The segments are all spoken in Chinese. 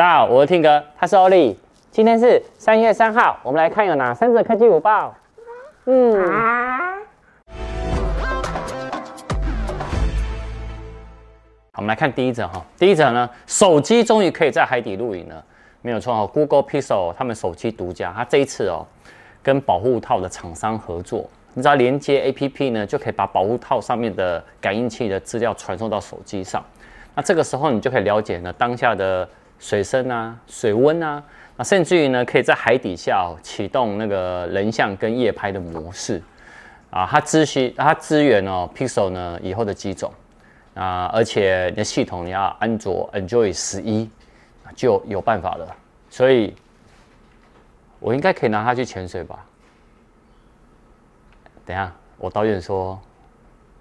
大家好，我是 Tim 哥，他是欧力。今天是三月三号，我们来看有哪三则科技午报。嗯，好，我们来看第一则哈。第一则呢，手机终于可以在海底录影了，没有错哈。Google Pixel 他们手机独家，它这一次哦，跟保护套的厂商合作，你只要连接 APP 呢，就可以把保护套上面的感应器的资料传送到手机上。那这个时候你就可以了解呢当下的。水深啊，水温啊，那甚至于呢，可以在海底下哦，启动那个人像跟夜拍的模式啊，它支需它支援哦，Pixel 呢以后的机种啊，而且你的系统你要安卓 Android 十一就有办法了，所以我应该可以拿它去潜水吧？等下，我导演说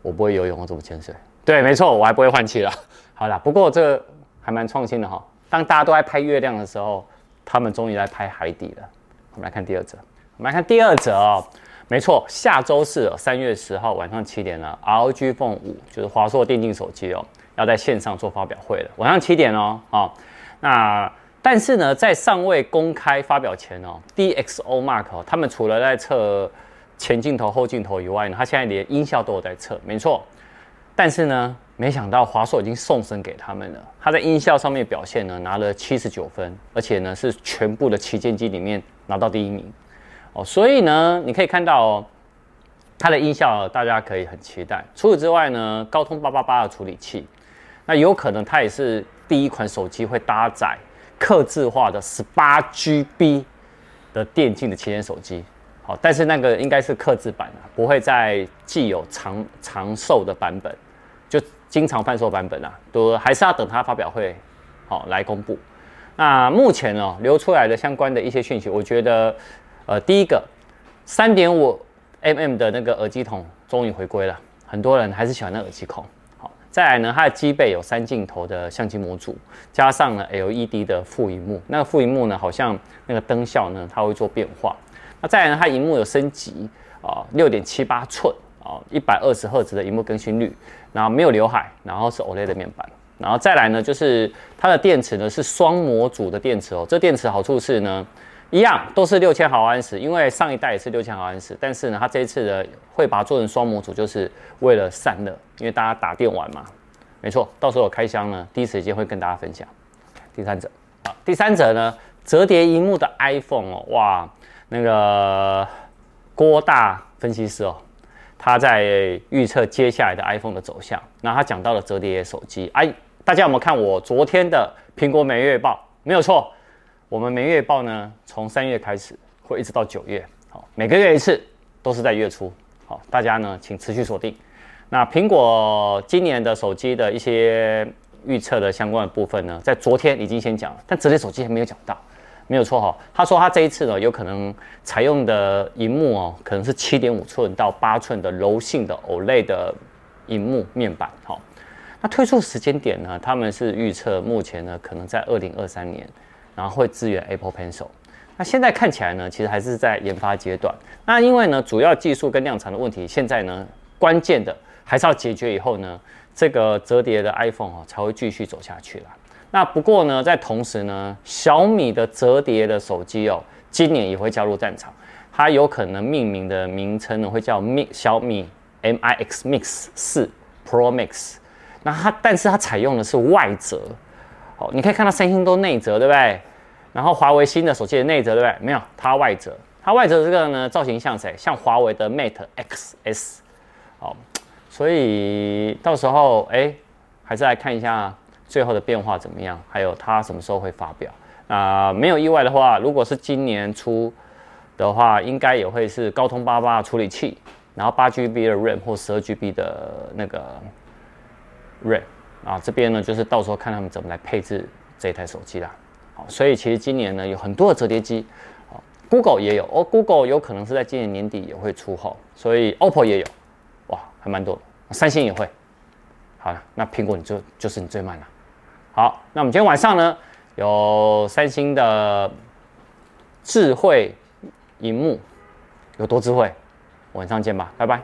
我不会游泳，我怎么潜水？对，没错，我还不会换气了。好啦，不过这还蛮创新的哈。当大家都在拍月亮的时候，他们终于来拍海底了。我们来看第二则，我们来看第二则哦。没错，下周四三月十号晚上七点呢，ROG Phone 5就是华硕电竞手机哦，要在线上做发表会了。晚上七点哦，啊，那但是呢，在尚未公开发表前哦，DxOMark 哦，他们除了在测前镜头、后镜头以外呢，他现在连音效都有在测。没错，但是呢。没想到华硕已经送审给他们了。他在音效上面表现呢，拿了七十九分，而且呢是全部的旗舰机里面拿到第一名哦。所以呢，你可以看到哦，它的音效大家可以很期待。除此之外呢，高通八八八的处理器，那有可能它也是第一款手机会搭载客制化的十八 GB 的电竞的旗舰手机。好，但是那个应该是客制版啊，不会再既有长长寿的版本。就经常贩售版本啊，都还是要等它发表会好来公布。那目前哦流出来的相关的一些讯息，我觉得呃第一个三点五 mm 的那个耳机孔终于回归了，很多人还是喜欢那耳机孔。好，再来呢，它的机背有三镜头的相机模组，加上了 LED 的副荧幕，那个副荧幕呢好像那个灯效呢它会做变化。那再来呢，它荧幕有升级啊，六点七八寸。哦，一百二十赫兹的荧幕更新率，然后没有刘海，然后是 OLED 的面板，然后再来呢，就是它的电池呢是双模组的电池哦。这电池好处是呢，一样都是六千毫安时，因为上一代也是六千毫安时，但是呢，它这一次呢会把它做成双模组，就是为了散热，因为大家打电玩嘛。没错，到时候我开箱呢，第一时间会跟大家分享。第三者，好，第三者呢，折叠荧幕的 iPhone 哦，哇，那个郭大分析师哦。他在预测接下来的 iPhone 的走向，那他讲到了折叠手机。哎，大家有没有看我昨天的苹果每月报？没有错，我们每月报呢，从三月开始会一直到九月，好，每个月一次，都是在月初。好，大家呢，请持续锁定。那苹果今年的手机的一些预测的相关的部分呢，在昨天已经先讲了，但折叠手机还没有讲到。没有错哈，他说他这一次呢，有可能采用的荧幕哦，可能是七点五寸到八寸的柔性的 OLED 的荧幕面板。好，那推出时间点呢，他们是预测目前呢，可能在二零二三年，然后会支援 Apple Pencil。那现在看起来呢，其实还是在研发阶段。那因为呢，主要技术跟量产的问题，现在呢，关键的还是要解决以后呢，这个折叠的 iPhone 哦，才会继续走下去了。那不过呢，在同时呢，小米的折叠的手机哦，今年也会加入战场。它有可能命名的名称呢，会叫 Mi 小米 MIX Mix 四 Pro Max。那它，但是它采用的是外折。哦，你可以看到三星都内折，对不对？然后华为新的手机的内折，对不对？没有，它外折。它外折这个呢，造型像谁？像华为的 Mate XS。好，所以到时候哎，还是来看一下。最后的变化怎么样？还有它什么时候会发表？啊、没有意外的话，如果是今年初的话，应该也会是高通八八处理器，然后八 GB 的 RAM 或十二 GB 的那个 RAM 啊，这边呢就是到时候看他们怎么来配置这台手机啦。好，所以其实今年呢有很多的折叠机，好，Google 也有哦，Google 有可能是在今年年底也会出后，所以 OPPO 也有，哇，还蛮多，三星也会。好了，那苹果你就就是你最慢了。好，那我们今天晚上呢，有三星的智慧荧幕，有多智慧？晚上见吧，拜拜。